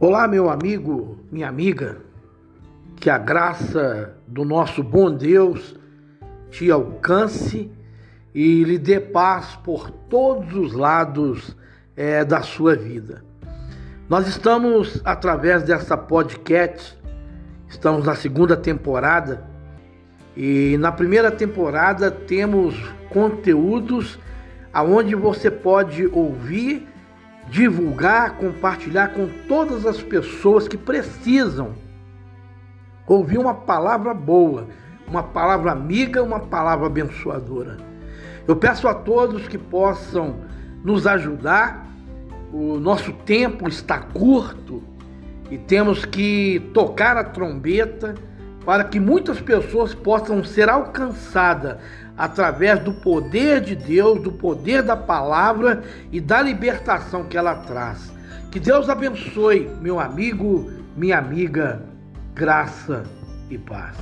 Olá, meu amigo, minha amiga, que a graça do nosso bom Deus te alcance e lhe dê paz por todos os lados é, da sua vida. Nós estamos, através dessa podcast, estamos na segunda temporada e na primeira temporada temos conteúdos aonde você pode ouvir divulgar, compartilhar com todas as pessoas que precisam ouvir uma palavra boa, uma palavra amiga, uma palavra abençoadora. Eu peço a todos que possam nos ajudar. O nosso tempo está curto e temos que tocar a trombeta para que muitas pessoas possam ser alcançadas através do poder de Deus, do poder da palavra e da libertação que ela traz. Que Deus abençoe, meu amigo, minha amiga, graça e paz.